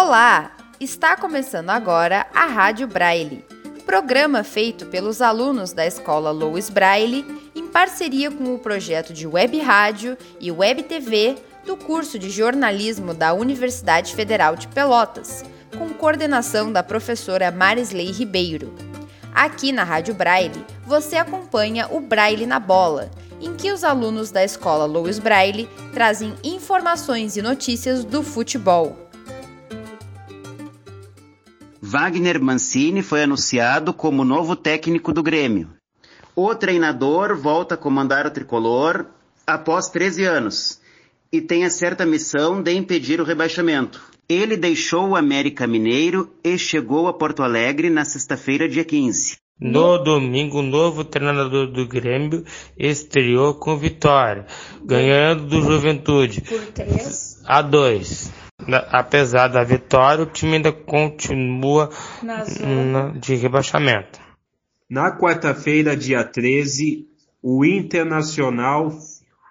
Olá! Está começando agora a Rádio Braille, programa feito pelos alunos da Escola Louis Braille em parceria com o projeto de Web Rádio e Web TV do curso de jornalismo da Universidade Federal de Pelotas, com coordenação da professora Marisley Ribeiro. Aqui na Rádio Braille, você acompanha o Braille na Bola, em que os alunos da escola Louis Braille trazem informações e notícias do futebol. Wagner Mancini foi anunciado como novo técnico do Grêmio. O treinador volta a comandar o tricolor após 13 anos e tem a certa missão de impedir o rebaixamento. Ele deixou o América Mineiro e chegou a Porto Alegre na sexta-feira, dia 15. No domingo, o novo treinador do Grêmio estreou com vitória, ganhando do Juventude por 3 a 2. Apesar da vitória, o time ainda continua na zona de rebaixamento. Na quarta-feira, dia 13, o Internacional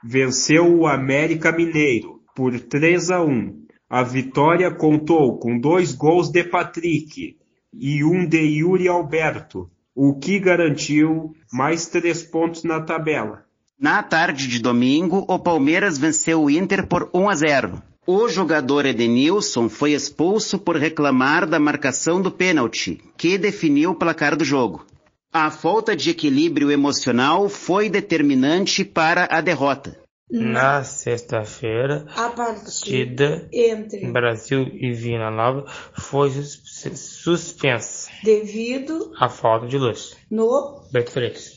venceu o América Mineiro por 3 a 1. A vitória contou com dois gols de Patrick e um de Yuri Alberto, o que garantiu mais três pontos na tabela. Na tarde de domingo, o Palmeiras venceu o Inter por 1 a 0. O jogador Edenilson foi expulso por reclamar da marcação do pênalti, que definiu o placar do jogo. A falta de equilíbrio emocional foi determinante para a derrota. Na sexta-feira, a partida entre Brasil e Vila Nova foi sus- suspensa. devido A falta de luz. no Beto Freitas.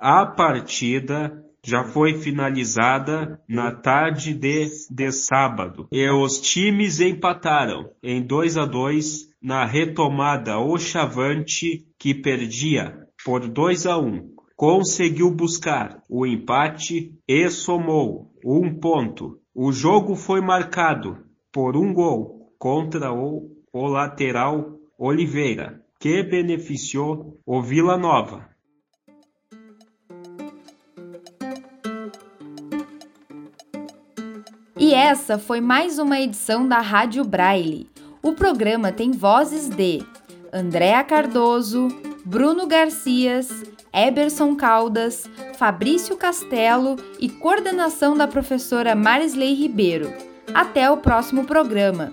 A partida já foi finalizada na tarde de, de sábado e os times empataram em 2 a 2 na retomada o Chavante que perdia por 2 a 1 conseguiu buscar o empate e somou um ponto. O jogo foi marcado por um gol contra o, o lateral Oliveira, que beneficiou o Vila Nova. E essa foi mais uma edição da Rádio Braille. O programa tem vozes de Andréa Cardoso, Bruno Garcias, Eberson Caldas, Fabrício Castelo e coordenação da professora Marisley Ribeiro. Até o próximo programa!